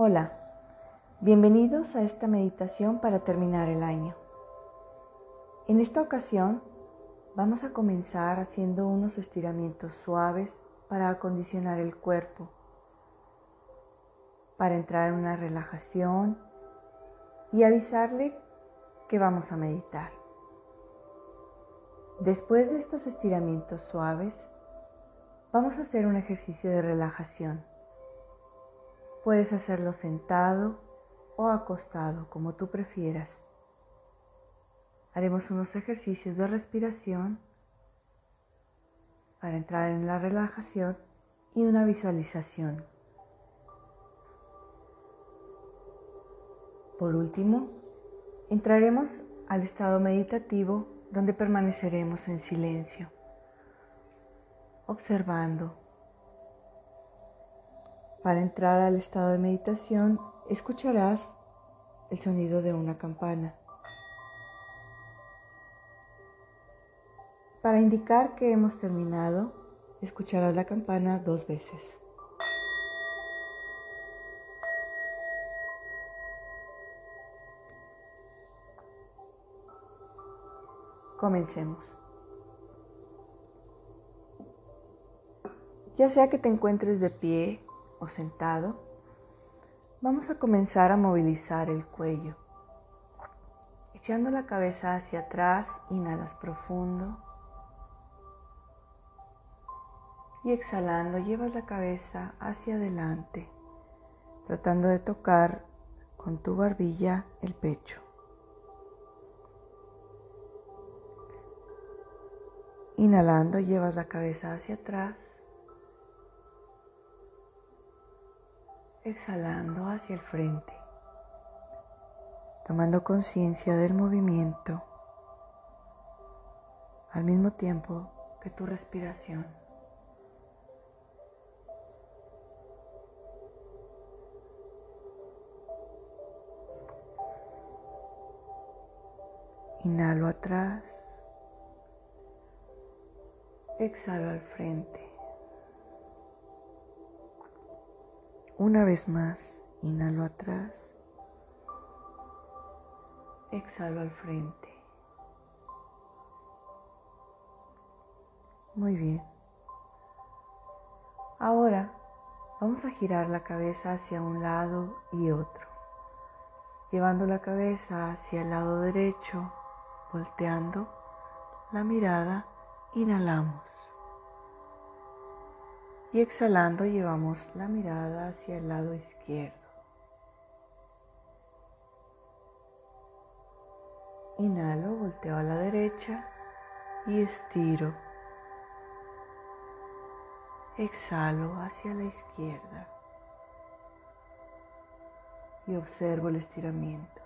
Hola, bienvenidos a esta meditación para terminar el año. En esta ocasión vamos a comenzar haciendo unos estiramientos suaves para acondicionar el cuerpo, para entrar en una relajación y avisarle que vamos a meditar. Después de estos estiramientos suaves, vamos a hacer un ejercicio de relajación Puedes hacerlo sentado o acostado, como tú prefieras. Haremos unos ejercicios de respiración para entrar en la relajación y una visualización. Por último, entraremos al estado meditativo donde permaneceremos en silencio, observando para entrar al estado de meditación, escucharás el sonido de una campana. Para indicar que hemos terminado, escucharás la campana dos veces. Comencemos. Ya sea que te encuentres de pie o sentado, vamos a comenzar a movilizar el cuello. Echando la cabeza hacia atrás, inhalas profundo. Y exhalando, llevas la cabeza hacia adelante, tratando de tocar con tu barbilla el pecho. Inhalando, llevas la cabeza hacia atrás exhalando hacia el frente, tomando conciencia del movimiento al mismo tiempo que tu respiración. Inhalo atrás, exhalo al frente. Una vez más, inhalo atrás, exhalo al frente. Muy bien. Ahora vamos a girar la cabeza hacia un lado y otro, llevando la cabeza hacia el lado derecho, volteando la mirada, inhalamos y exhalando llevamos la mirada hacia el lado izquierdo. Inhalo, volteo a la derecha y estiro. Exhalo hacia la izquierda y observo el estiramiento.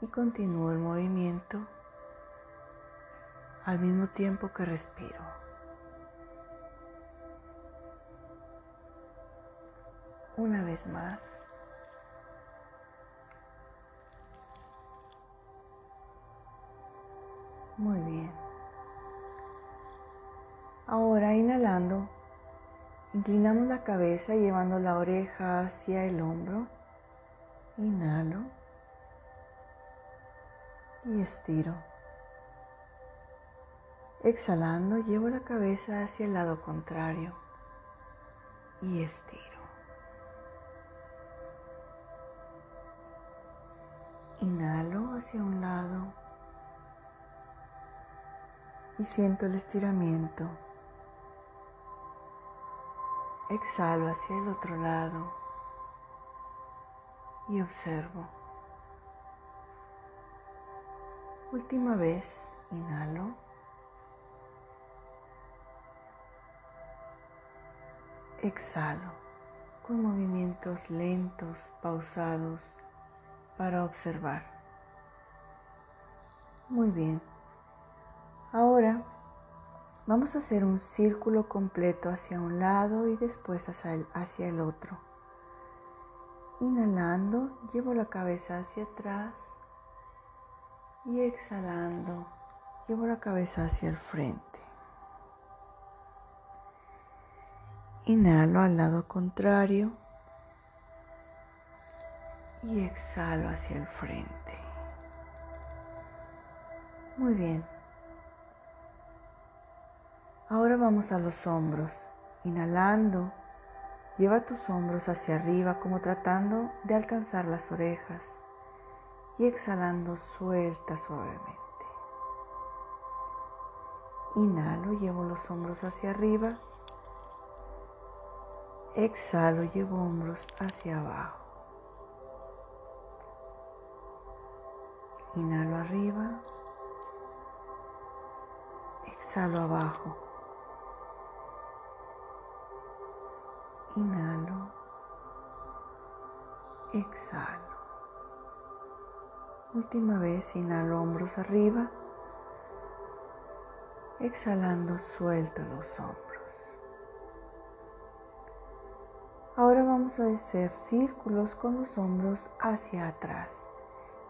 Y continúo el movimiento al mismo tiempo que respiro. Una vez más. Muy bien. Ahora inhalando, inclinamos la cabeza llevando la oreja hacia el hombro. Inhalo y estiro. Exhalando, llevo la cabeza hacia el lado contrario y estiro. Inhalo hacia un lado y siento el estiramiento. Exhalo hacia el otro lado y observo. Última vez, inhalo. Exhalo con movimientos lentos, pausados para observar. Muy bien. Ahora vamos a hacer un círculo completo hacia un lado y después hacia el, hacia el otro. Inhalando, llevo la cabeza hacia atrás y exhalando, llevo la cabeza hacia el frente. Inhalo al lado contrario y exhalo hacia el frente. Muy bien. Ahora vamos a los hombros. Inhalando, lleva tus hombros hacia arriba como tratando de alcanzar las orejas y exhalando suelta suavemente. Inhalo, llevo los hombros hacia arriba Exhalo, llevo hombros hacia abajo. Inhalo arriba. Exhalo abajo. Inhalo. Exhalo. Última vez, inhalo hombros arriba. Exhalando, suelto los hombros. Ahora vamos a hacer círculos con los hombros hacia atrás.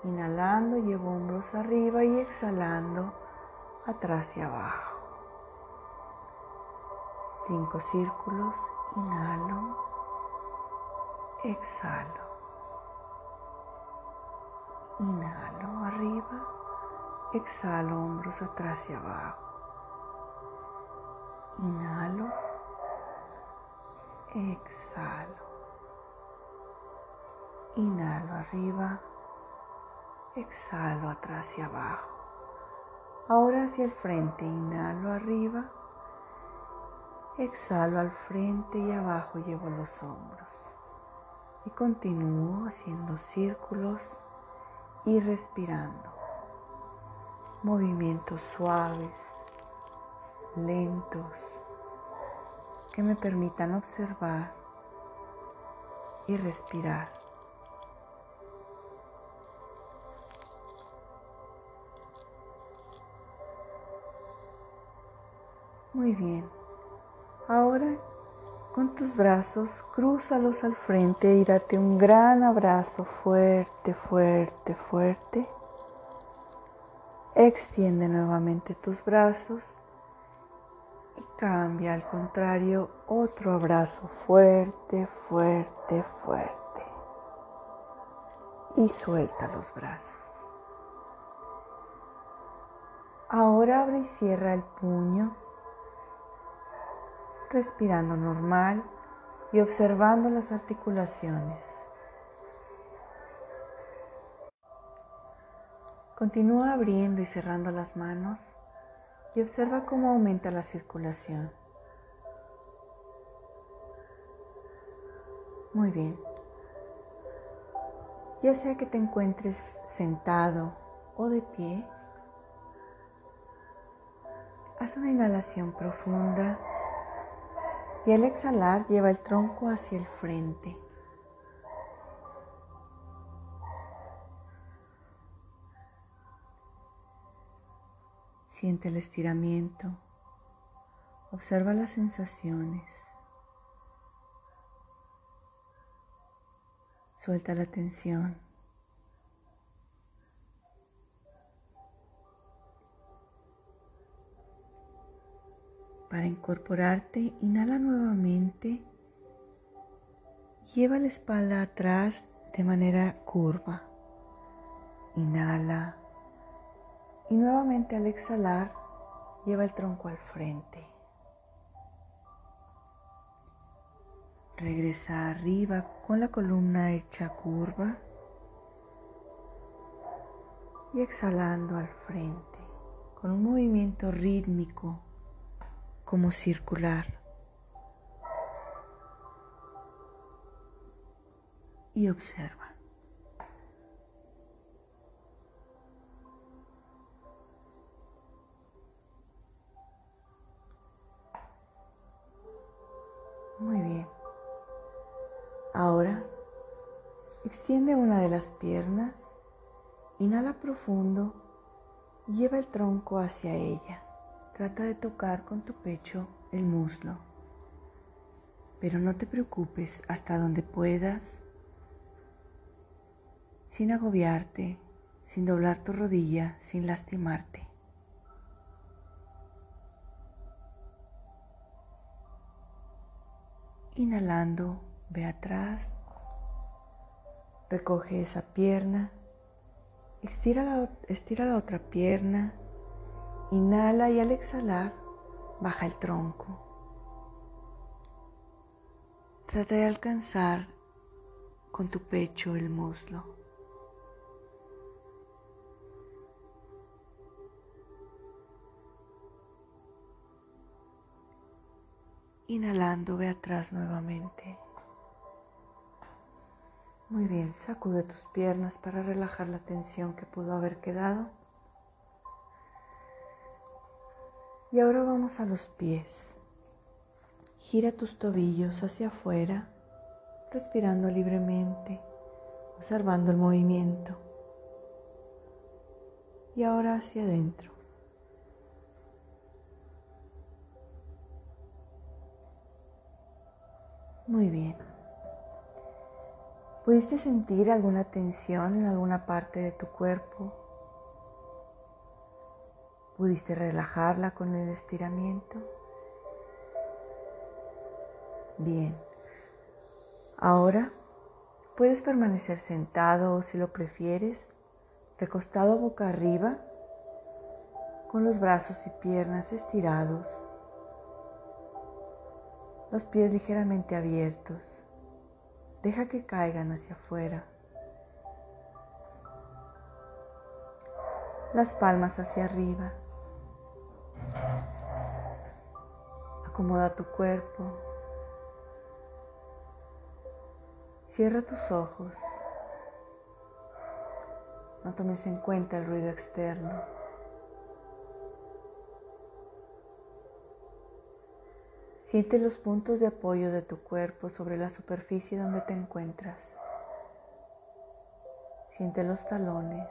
Inhalando, llevo hombros arriba y exhalando atrás y abajo. Cinco círculos. Inhalo. Exhalo. Inhalo arriba. Exhalo hombros atrás y abajo. Inhalo exhalo. Inhalo arriba, exhalo atrás y abajo. Ahora hacia el frente, inhalo arriba, exhalo al frente y abajo llevo los hombros. Y continúo haciendo círculos y respirando. Movimientos suaves, lentos que me permitan observar y respirar. Muy bien. Ahora con tus brazos crúzalos al frente y date un gran abrazo fuerte, fuerte, fuerte. Extiende nuevamente tus brazos y cambia al contrario otro abrazo fuerte, fuerte, fuerte. Y suelta los brazos. Ahora abre y cierra el puño, respirando normal y observando las articulaciones. Continúa abriendo y cerrando las manos y observa cómo aumenta la circulación. Muy bien. Ya sea que te encuentres sentado o de pie, haz una inhalación profunda y al exhalar lleva el tronco hacia el frente. Siente el estiramiento. Observa las sensaciones. Suelta la tensión. Para incorporarte, inhala nuevamente. Lleva la espalda atrás de manera curva. Inhala. Y nuevamente al exhalar, lleva el tronco al frente. Regresa arriba con la columna hecha curva y exhalando al frente con un movimiento rítmico como circular. Y observa. Muy bien. Ahora, extiende una de las piernas, inhala profundo lleva el tronco hacia ella. Trata de tocar con tu pecho el muslo. Pero no te preocupes hasta donde puedas, sin agobiarte, sin doblar tu rodilla, sin lastimarte. Inhalando, ve atrás, recoge esa pierna, estira la, estira la otra pierna, inhala y al exhalar, baja el tronco. Trata de alcanzar con tu pecho el muslo. Inhalando, ve atrás nuevamente. Muy bien, sacude tus piernas para relajar la tensión que pudo haber quedado. Y ahora vamos a los pies. Gira tus tobillos hacia afuera, respirando libremente, observando el movimiento. Y ahora hacia adentro. Muy bien. ¿Pudiste sentir alguna tensión en alguna parte de tu cuerpo? ¿Pudiste relajarla con el estiramiento? Bien. Ahora puedes permanecer sentado o si lo prefieres, recostado boca arriba, con los brazos y piernas estirados, los pies ligeramente abiertos. Deja que caigan hacia afuera. Las palmas hacia arriba. Acomoda tu cuerpo. Cierra tus ojos. No tomes en cuenta el ruido externo. Siente los puntos de apoyo de tu cuerpo sobre la superficie donde te encuentras. Siente los talones,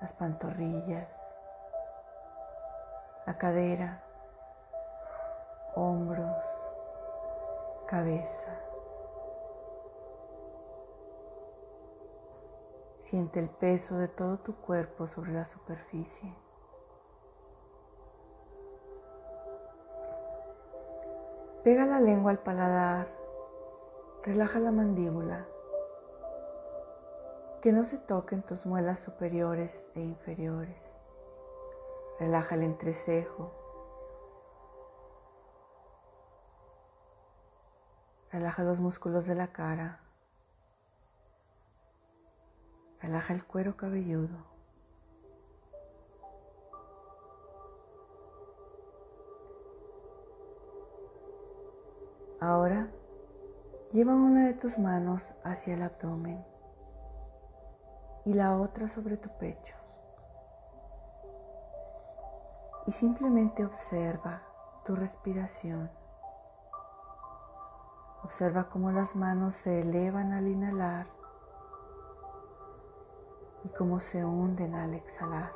las pantorrillas, la cadera, hombros, cabeza. Siente el peso de todo tu cuerpo sobre la superficie. Pega la lengua al paladar, relaja la mandíbula, que no se toquen tus muelas superiores e inferiores. Relaja el entrecejo, Relaja los músculos de la cara. Relaja el cuero cabelludo. Ahora lleva una de tus manos hacia el abdomen y la otra sobre tu pecho. Y simplemente observa tu respiración. Observa cómo las manos se elevan al inhalar y cómo se hunden al exhalar.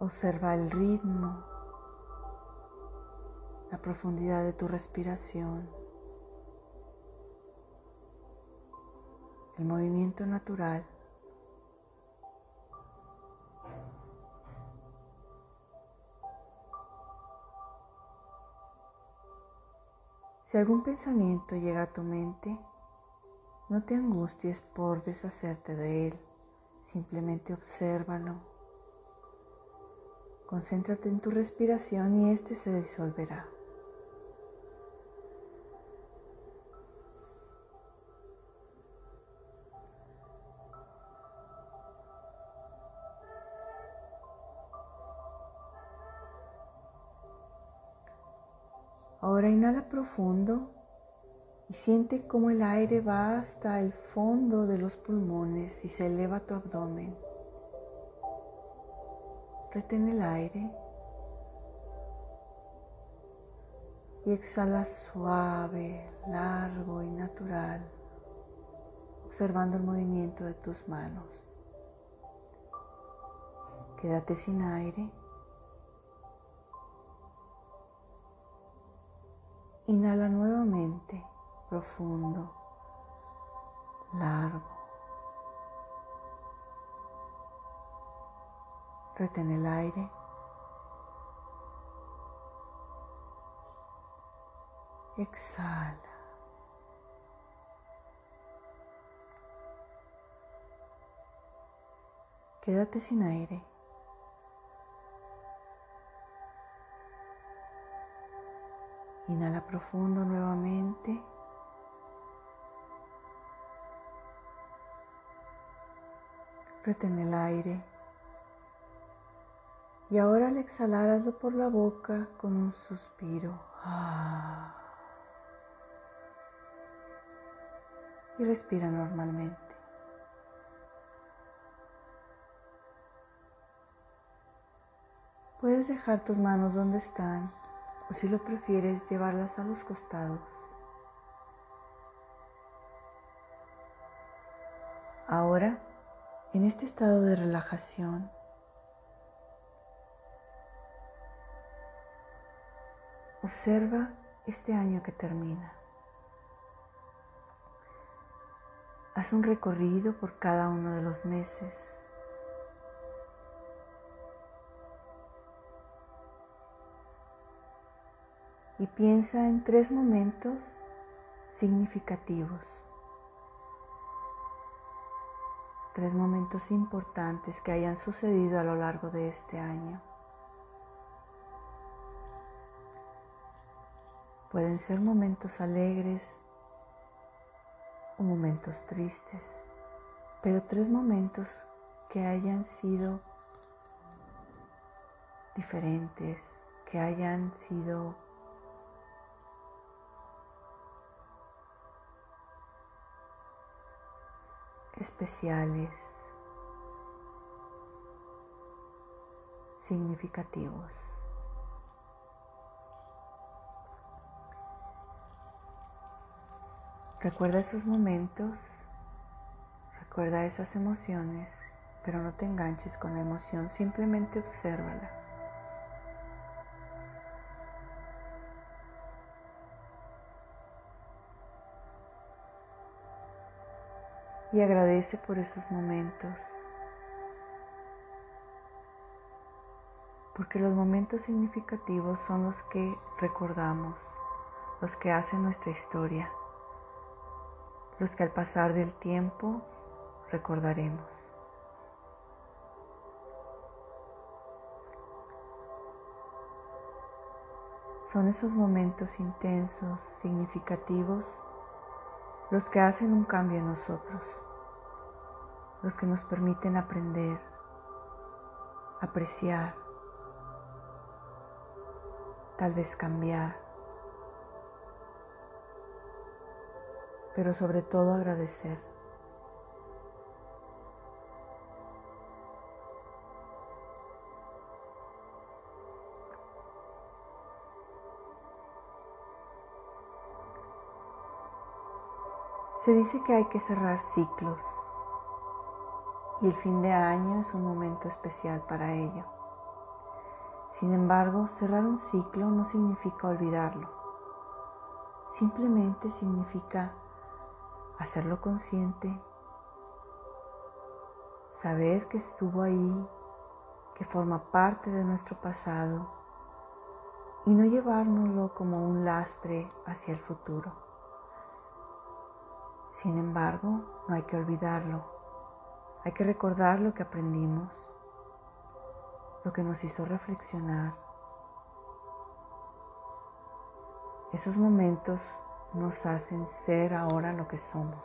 Observa el ritmo, la profundidad de tu respiración, el movimiento natural. Si algún pensamiento llega a tu mente, no te angusties por deshacerte de él, simplemente obsérvalo. Concéntrate en tu respiración y éste se disolverá. Ahora inhala profundo y siente cómo el aire va hasta el fondo de los pulmones y se eleva tu abdomen. Retén el aire y exhala suave, largo y natural, observando el movimiento de tus manos. Quédate sin aire. Inhala nuevamente, profundo, largo. Retén el aire. Exhala. Quédate sin aire. Inhala profundo nuevamente. Retén el aire. Y ahora al exhalar hazlo por la boca con un suspiro. Ah. Y respira normalmente. Puedes dejar tus manos donde están o si lo prefieres llevarlas a los costados. Ahora, en este estado de relajación, observa este año que termina. Haz un recorrido por cada uno de los meses. Y piensa en tres momentos significativos, tres momentos importantes que hayan sucedido a lo largo de este año. Pueden ser momentos alegres o momentos tristes, pero tres momentos que hayan sido diferentes, que hayan sido especiales, significativos. Recuerda esos momentos, recuerda esas emociones, pero no te enganches con la emoción, simplemente obsérvala. Y agradece por esos momentos. Porque los momentos significativos son los que recordamos, los que hacen nuestra historia, los que al pasar del tiempo recordaremos. Son esos momentos intensos, significativos, los que hacen un cambio en nosotros los que nos permiten aprender, apreciar, tal vez cambiar, pero sobre todo agradecer. Se dice que hay que cerrar ciclos y el fin de año es un momento especial para ello. Sin embargo, cerrar un ciclo no significa olvidarlo, simplemente significa hacerlo consciente, saber que estuvo ahí, que forma parte de nuestro pasado y no llevárnoslo como un lastre hacia el futuro. Sin embargo, no hay que olvidarlo hay que recordar lo que aprendimos, lo que nos hizo reflexionar. Esos momentos nos hacen ser ahora lo que somos.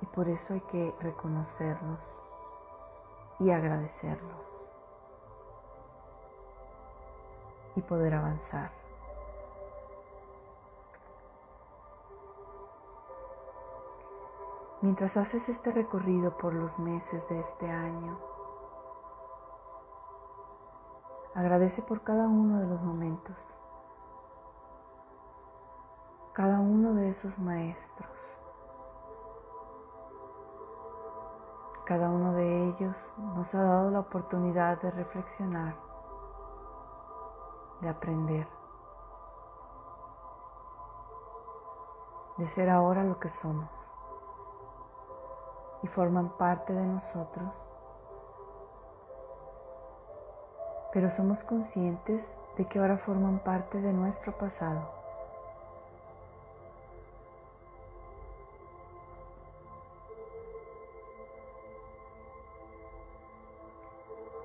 Y por eso hay que reconocerlos y agradecerlos. Y poder avanzar. Mientras haces este recorrido por los meses de este año, agradece por cada uno de los momentos, cada uno de esos maestros. Cada uno de ellos nos ha dado la oportunidad de reflexionar, de aprender, de ser ahora lo que somos y forman parte de nosotros. Pero somos conscientes de que ahora forman parte de nuestro pasado.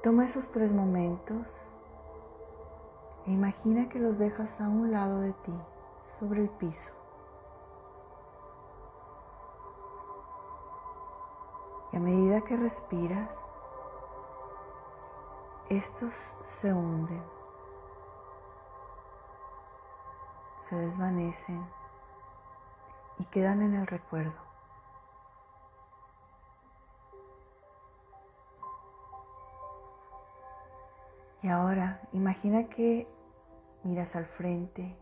Toma esos tres momentos e imagina que los dejas a un lado de ti, sobre el piso. Y a medida que respiras, estos se hunden, se desvanecen y quedan en el recuerdo. Y ahora imagina que miras al frente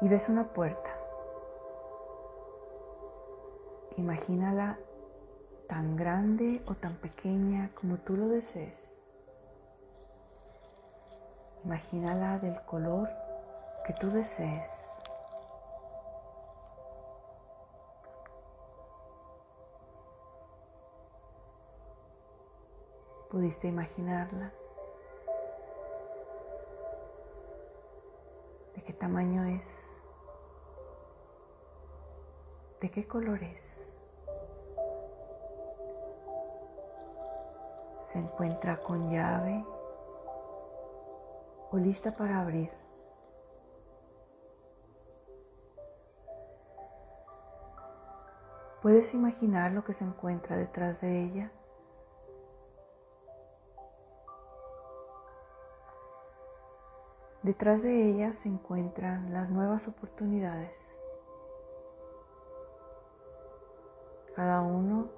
y ves una puerta. Imagínala tan grande o tan pequeña como tú lo desees. Imagínala del color que tú desees. ¿Pudiste imaginarla? ¿De qué tamaño es? ¿De qué color es? ¿Se encuentra con llave o lista para abrir? ¿Puedes imaginar lo que se encuentra detrás de ella? Detrás de ella se encuentran las nuevas oportunidades. Cada uno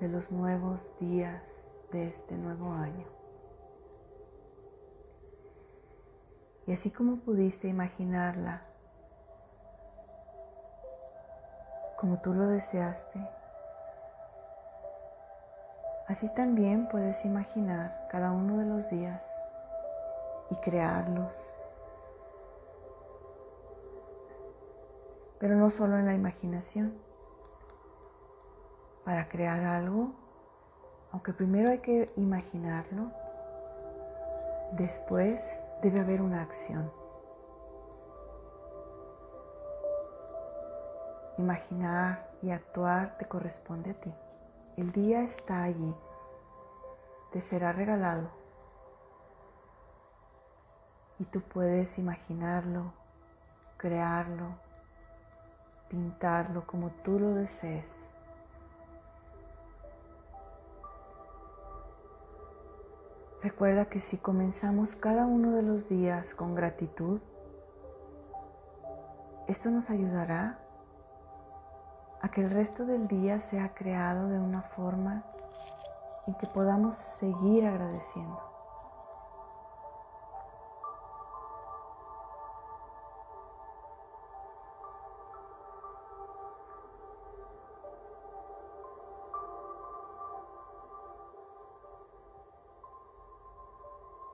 de los nuevos días de este nuevo año. Y así como pudiste imaginarla, como tú lo deseaste, así también puedes imaginar cada uno de los días y crearlos. Pero no solo en la imaginación. Para crear algo, aunque primero hay que imaginarlo, después debe haber una acción. Imaginar y actuar te corresponde a ti. El día está allí, te será regalado y tú puedes imaginarlo, crearlo, pintarlo como tú lo desees. Recuerda que si comenzamos cada uno de los días con gratitud, esto nos ayudará a que el resto del día sea creado de una forma en que podamos seguir agradeciendo.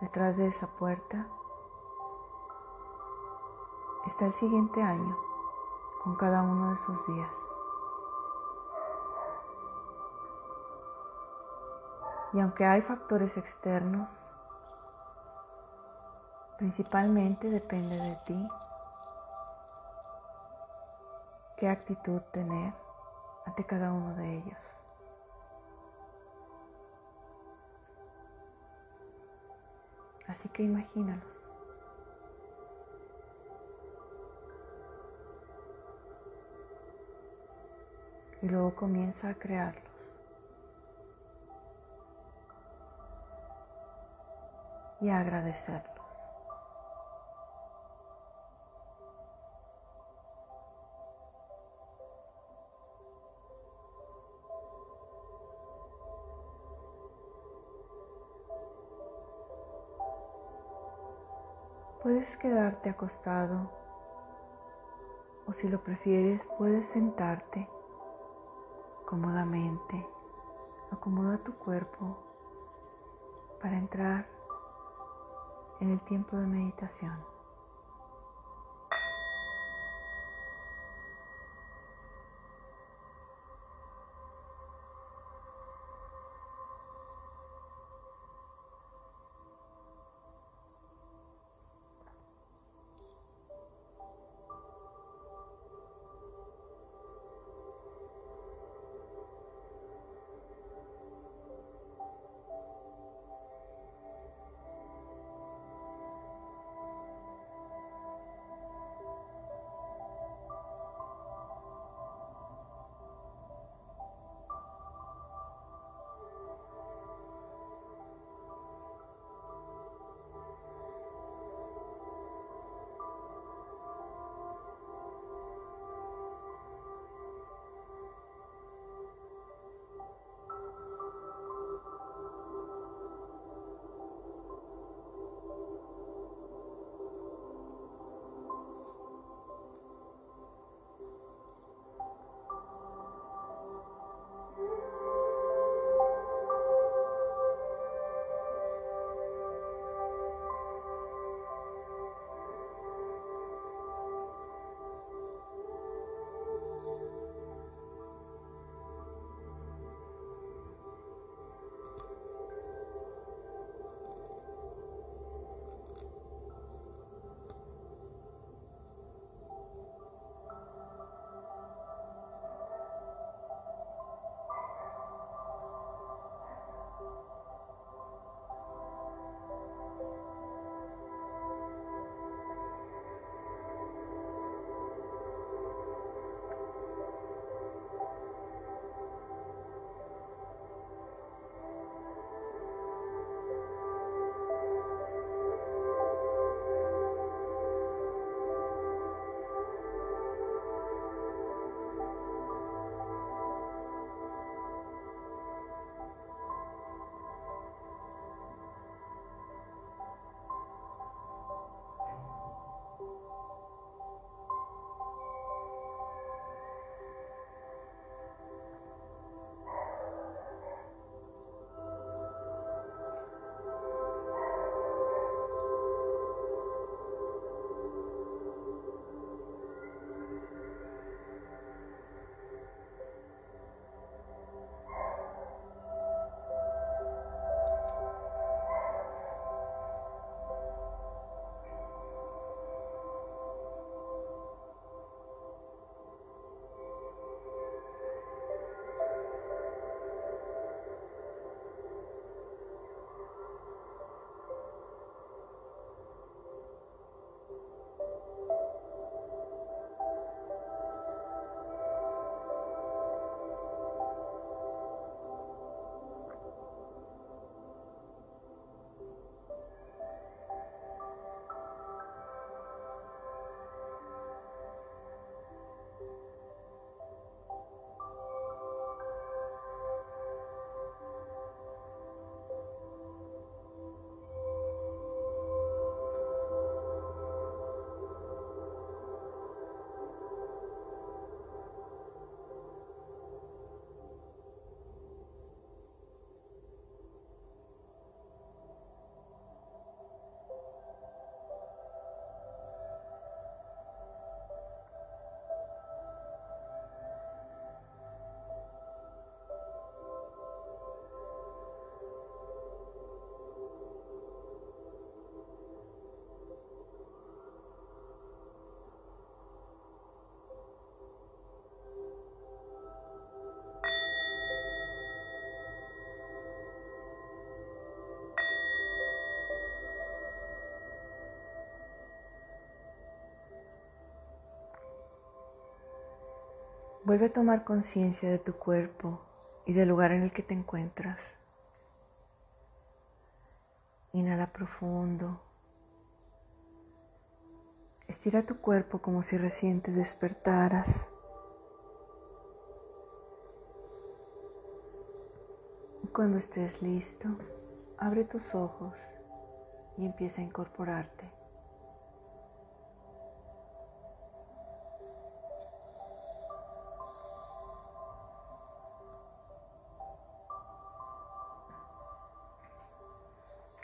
Detrás de esa puerta está el siguiente año con cada uno de sus días. Y aunque hay factores externos, principalmente depende de ti qué actitud tener ante cada uno de ellos. Así que imagínalos. Y luego comienza a crearlos. Y a agradecerlos. Puedes quedarte acostado o si lo prefieres puedes sentarte cómodamente. Acomoda tu cuerpo para entrar en el tiempo de meditación. Vuelve a tomar conciencia de tu cuerpo y del lugar en el que te encuentras. Inhala profundo. Estira tu cuerpo como si recién te despertaras. Cuando estés listo, abre tus ojos y empieza a incorporarte.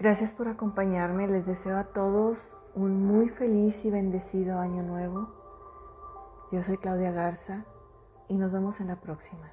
Gracias por acompañarme. Les deseo a todos un muy feliz y bendecido año nuevo. Yo soy Claudia Garza y nos vemos en la próxima.